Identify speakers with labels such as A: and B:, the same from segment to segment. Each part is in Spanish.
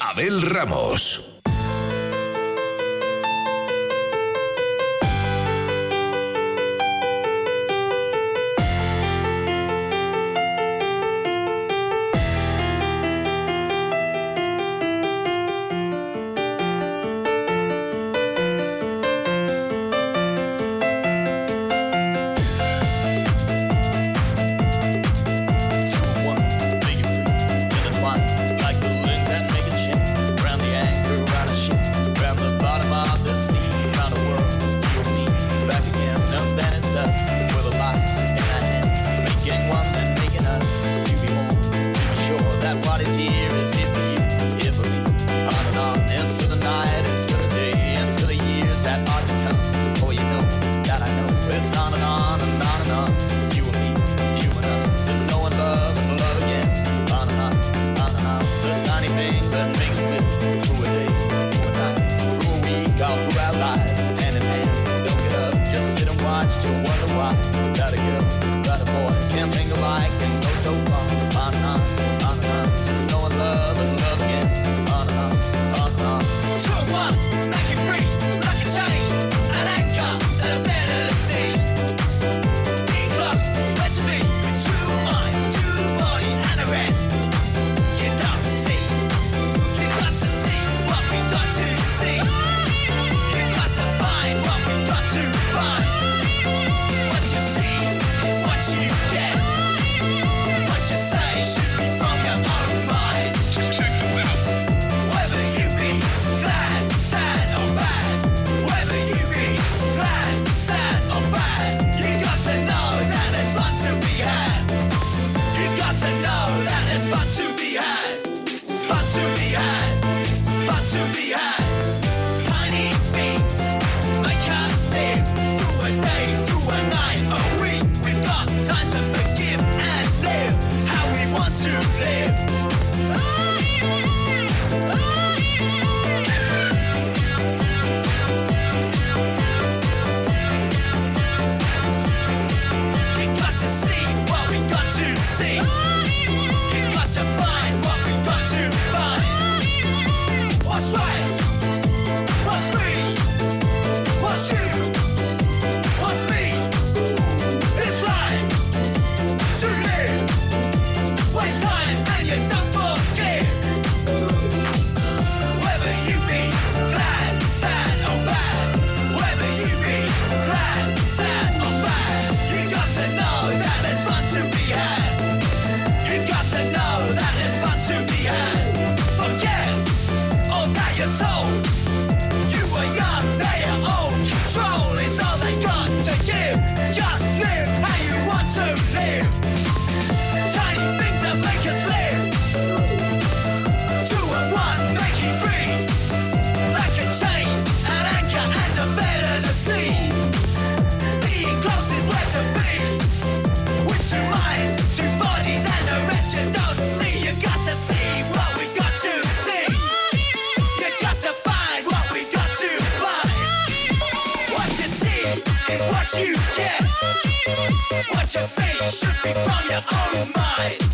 A: Abel Ramos.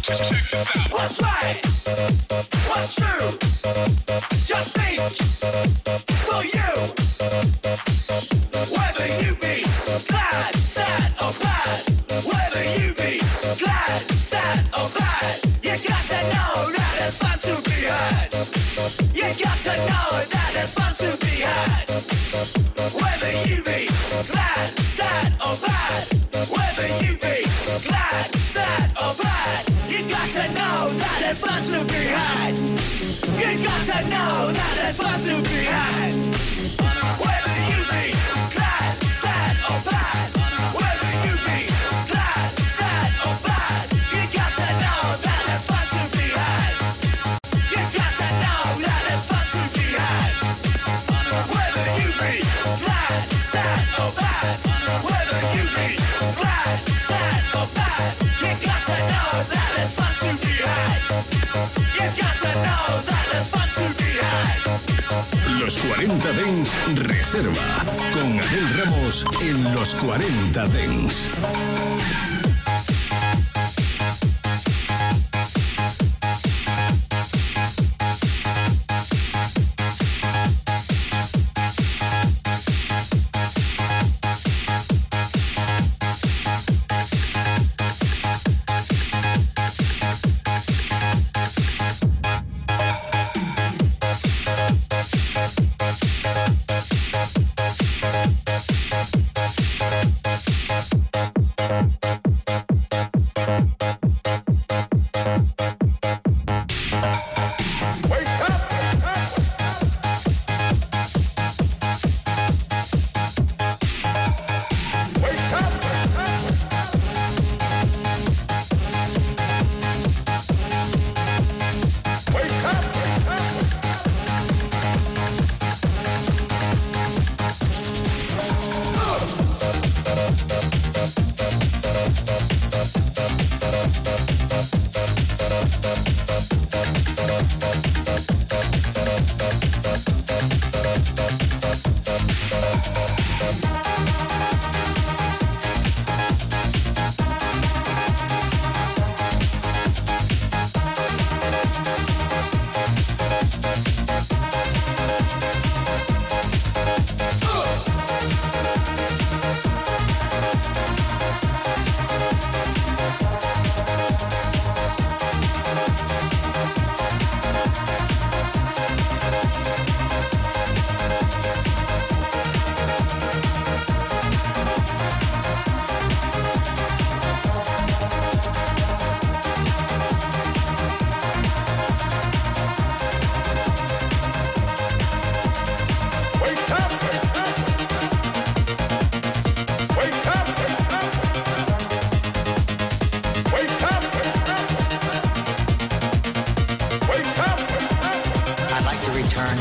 B: What's right?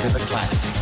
B: Los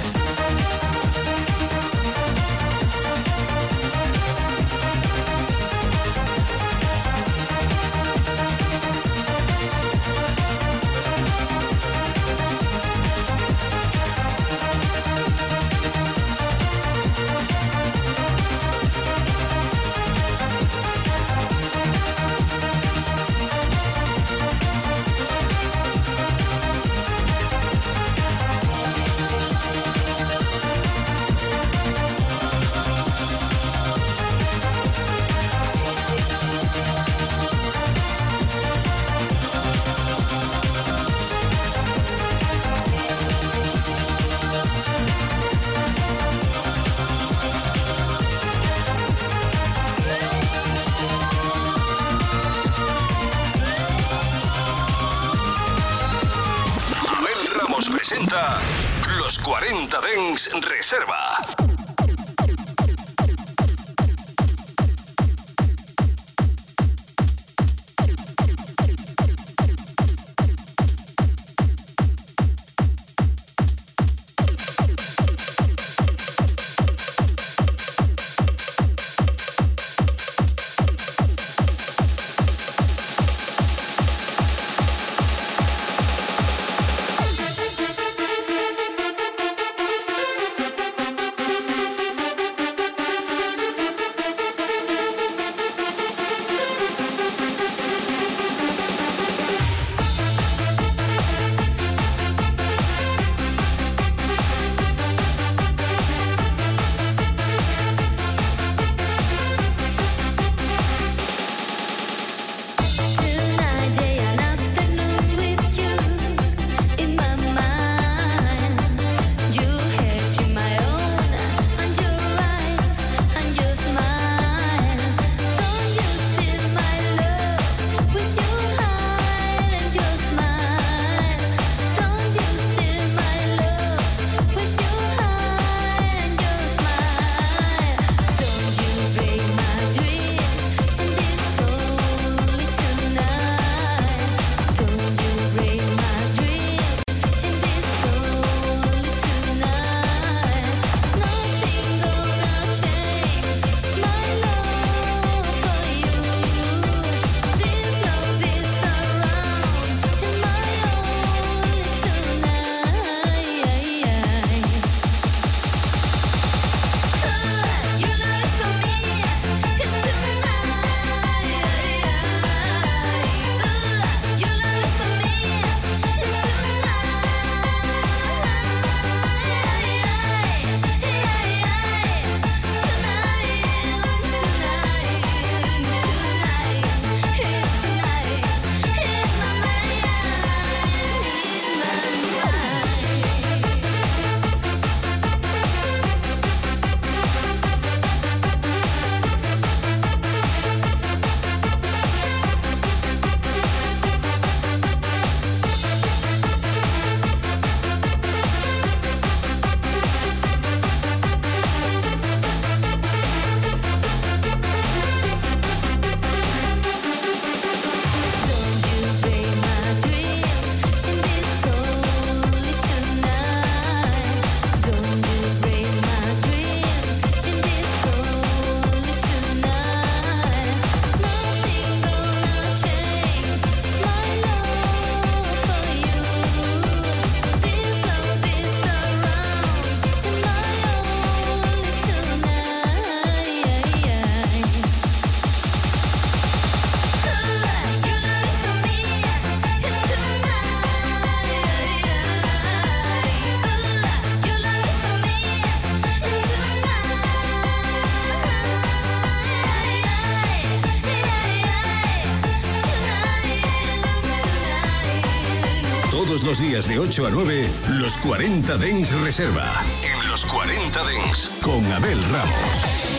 C: días de 8 a 9, los 40 Dens Reserva. En los 40 Dens, con Abel Ramos.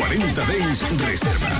C: 40 Days Reserva.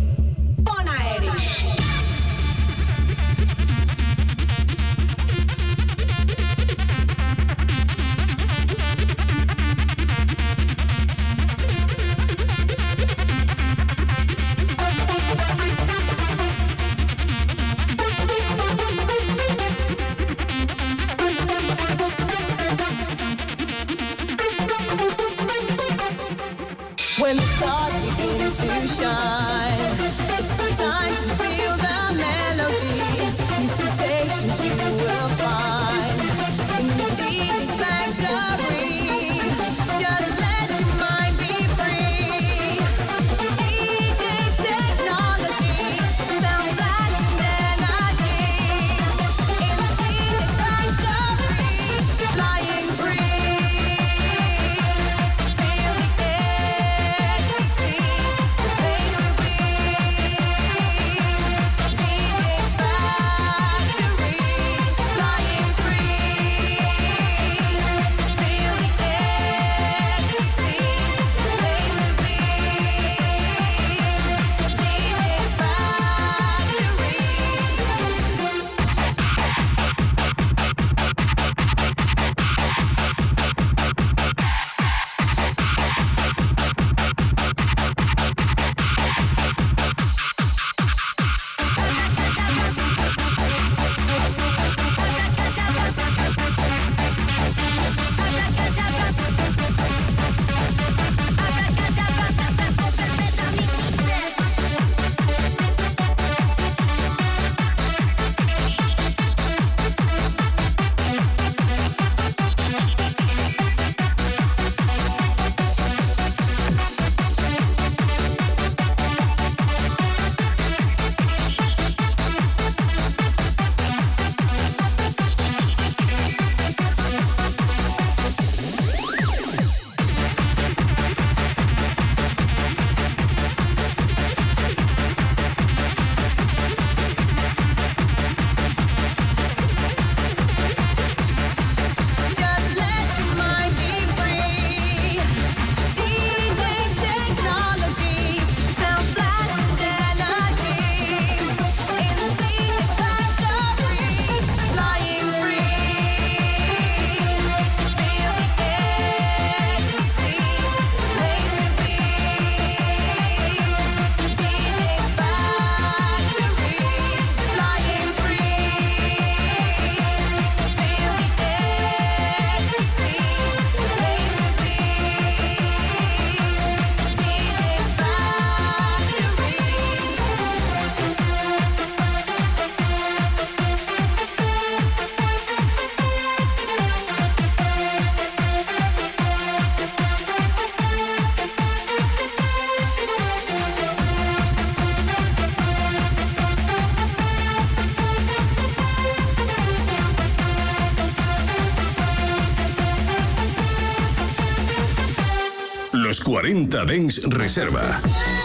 B: 40 Dens Reserva.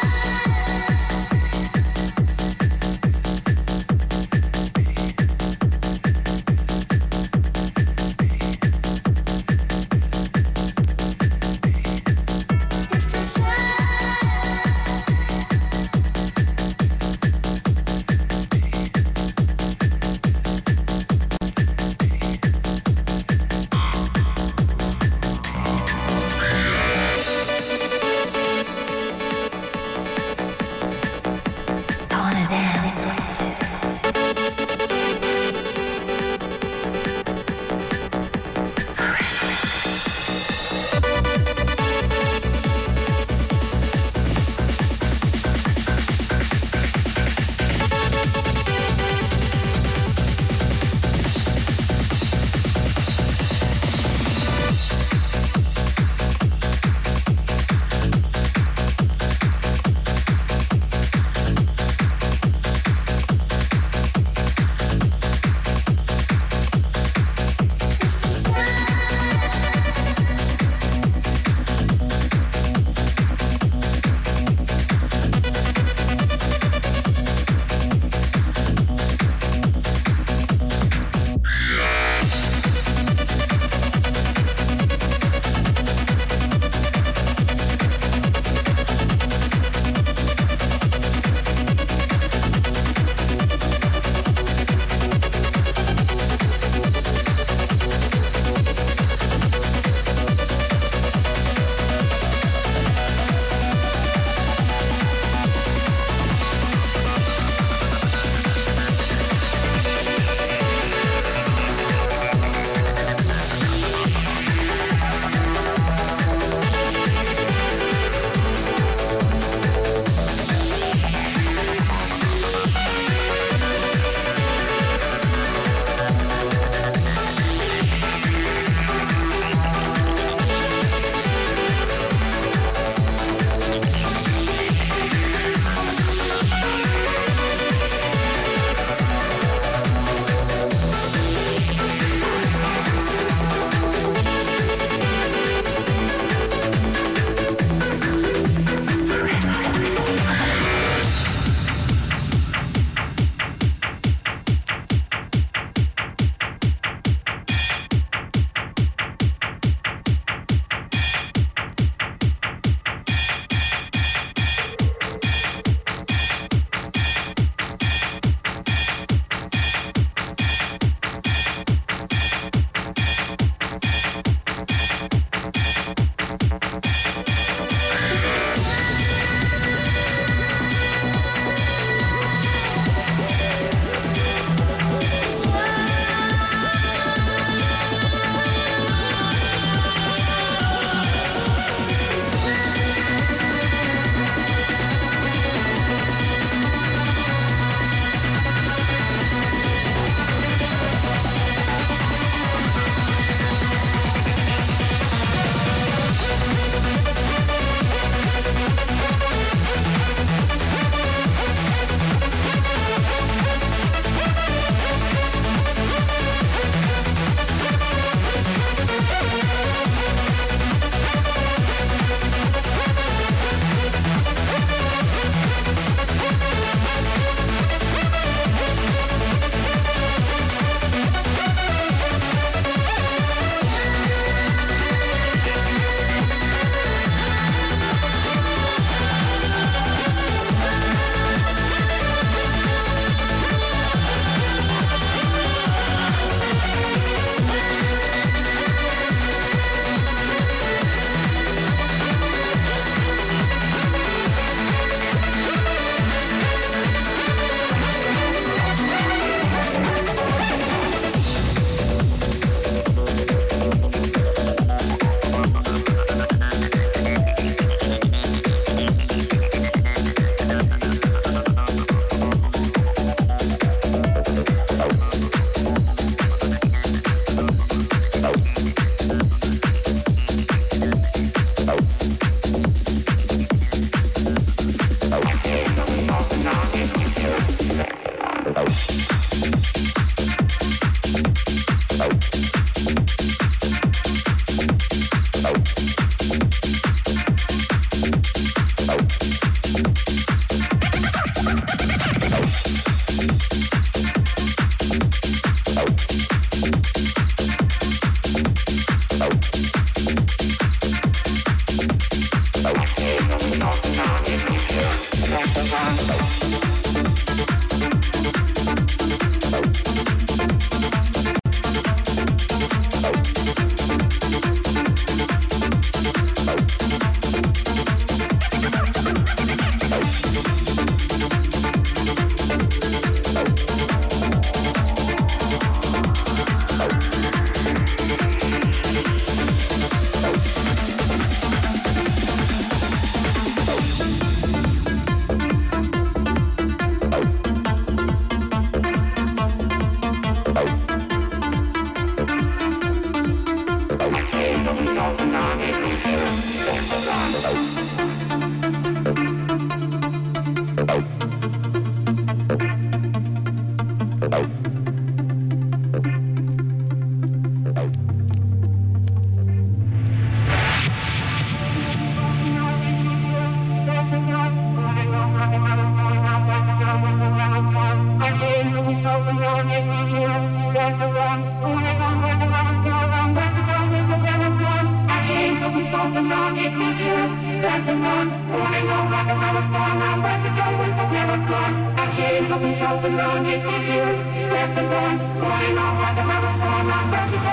A: I'm Come on,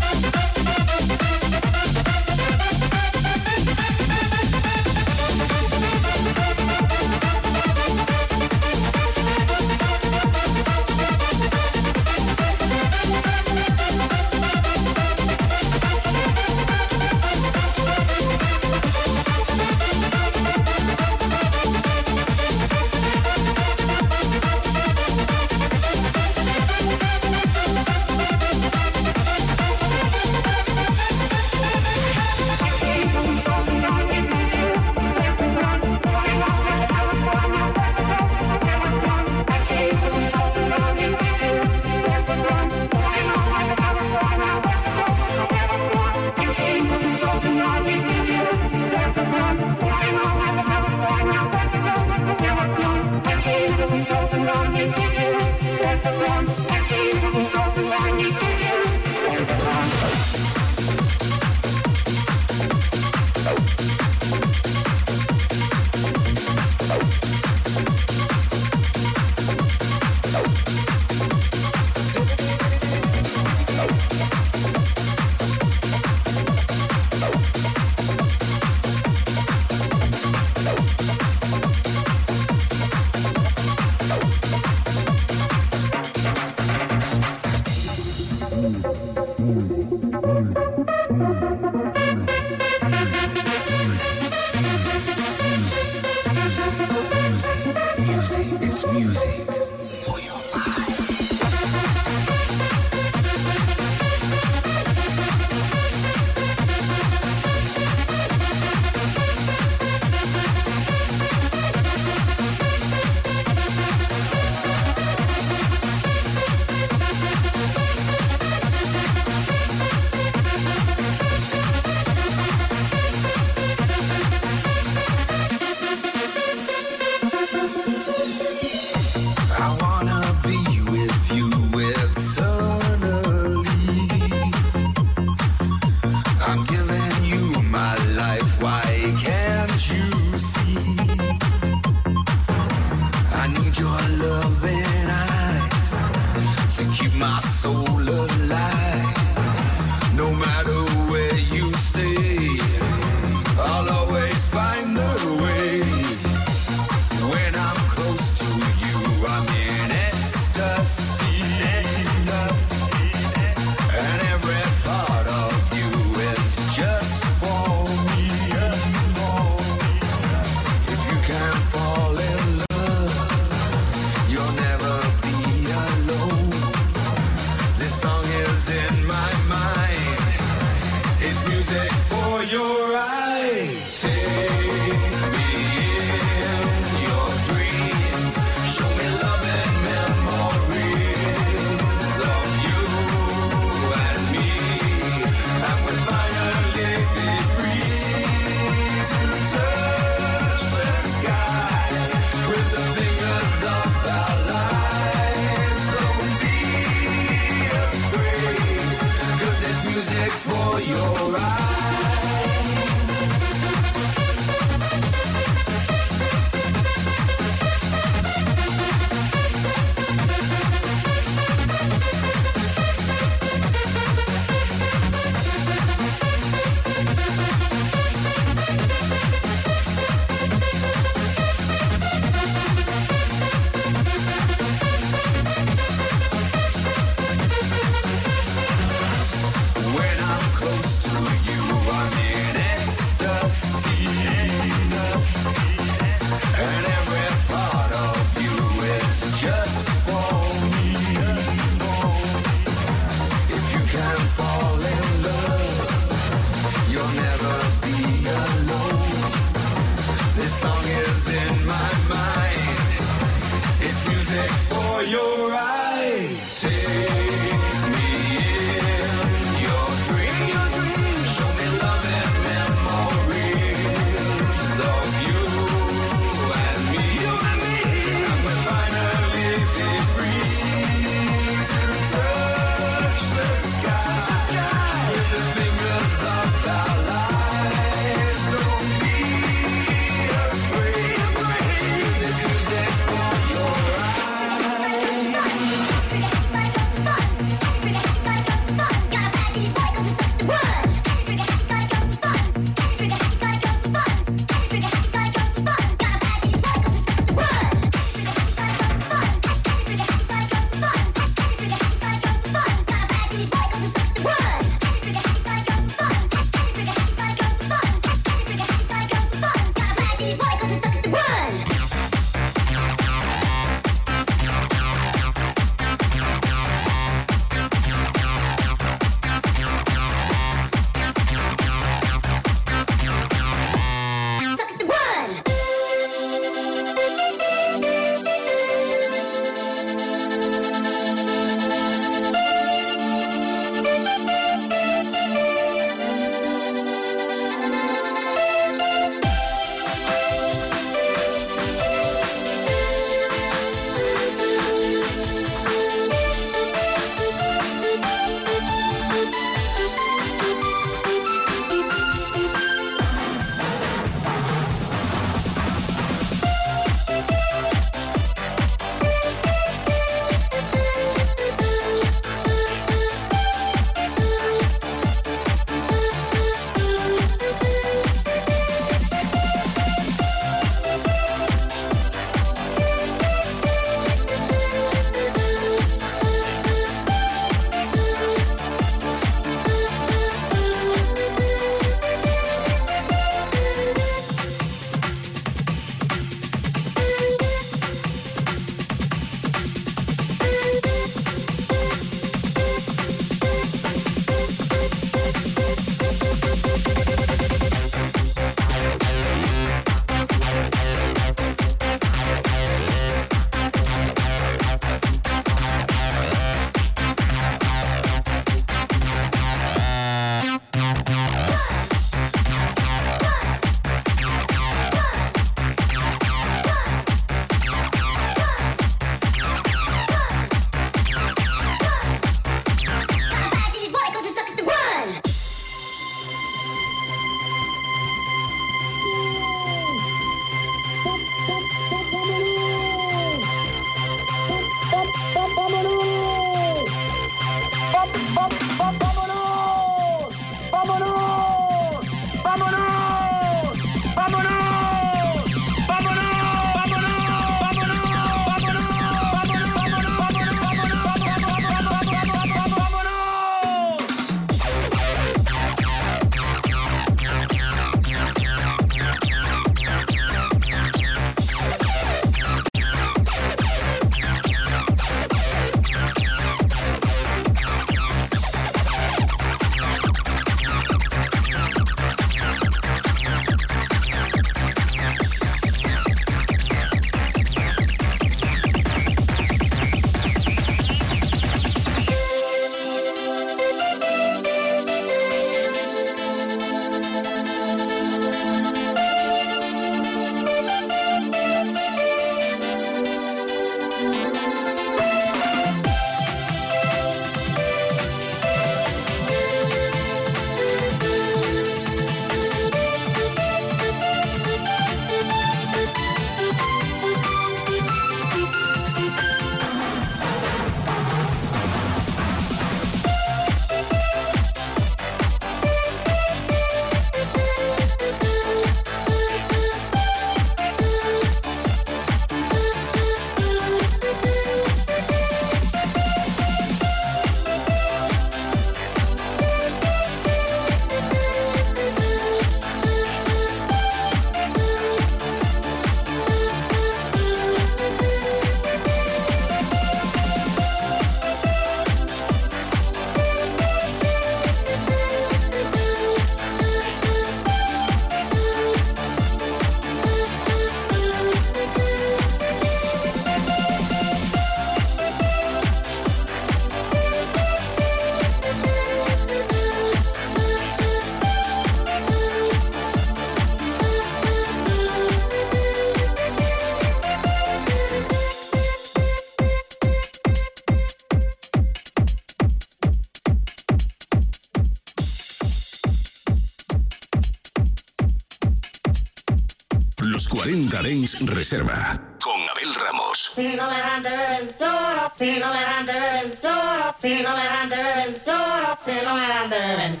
A: Reserva con Abel Ramos.
D: Si no me dan del toro, si no me dan del toro, si no me dan del toro, si no me dan del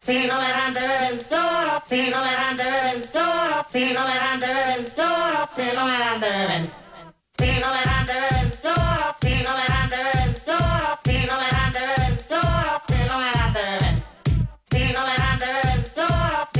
D: si no me dan del toro, si no me dan del toro, si no me dan del toro, si no me dan del si no me dan del toro, si no me dan del toro, si no me dan del toro, si no me dan del si no me dan del toro,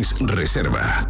A: 40 Dens Reserva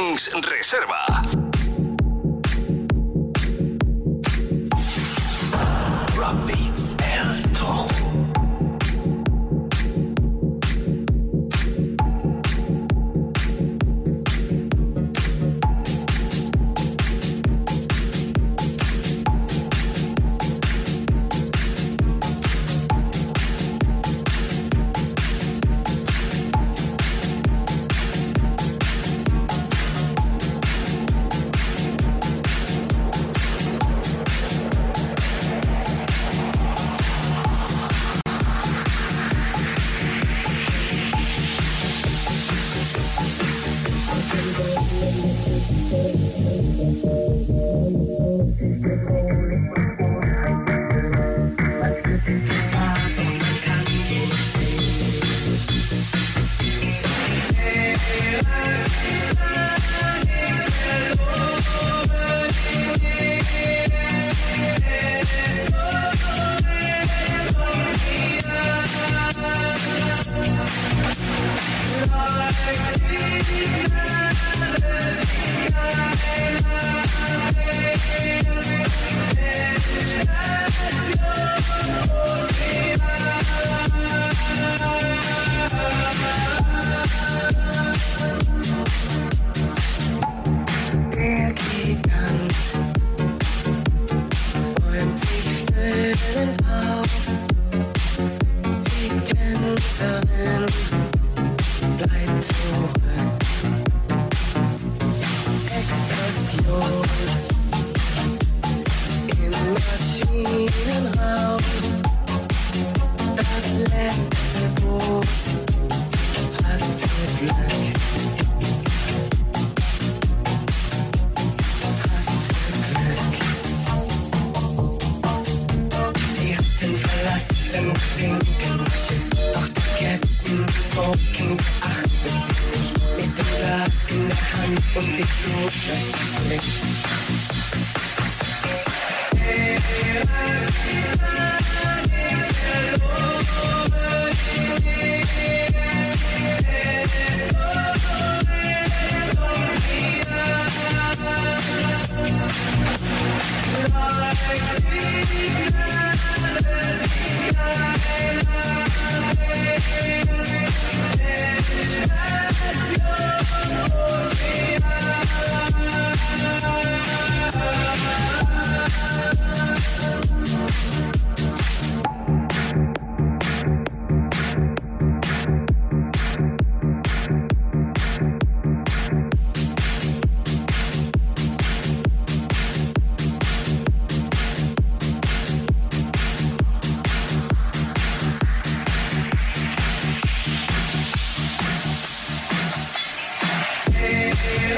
E: 40 Dens Reserva.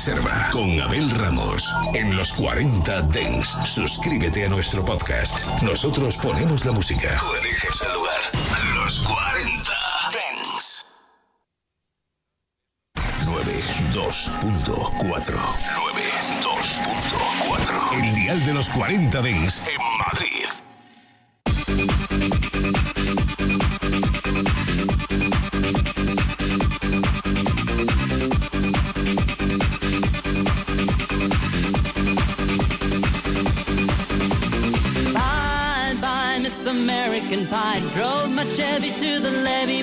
B: Reserva con Abel Ramos. En los 40 Dens, suscríbete a nuestro podcast. Nosotros ponemos la música. Tú eliges el lugar. Los 40 Dens. 92.4 92.4 El dial de los 40 Dens en Madrid.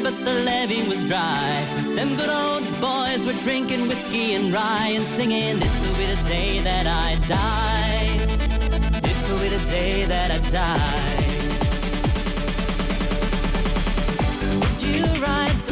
C: But the levee was dry. Them good old boys were drinking whiskey and rye and singing, This will be the day that I die. This will be the day that I die. Did you ride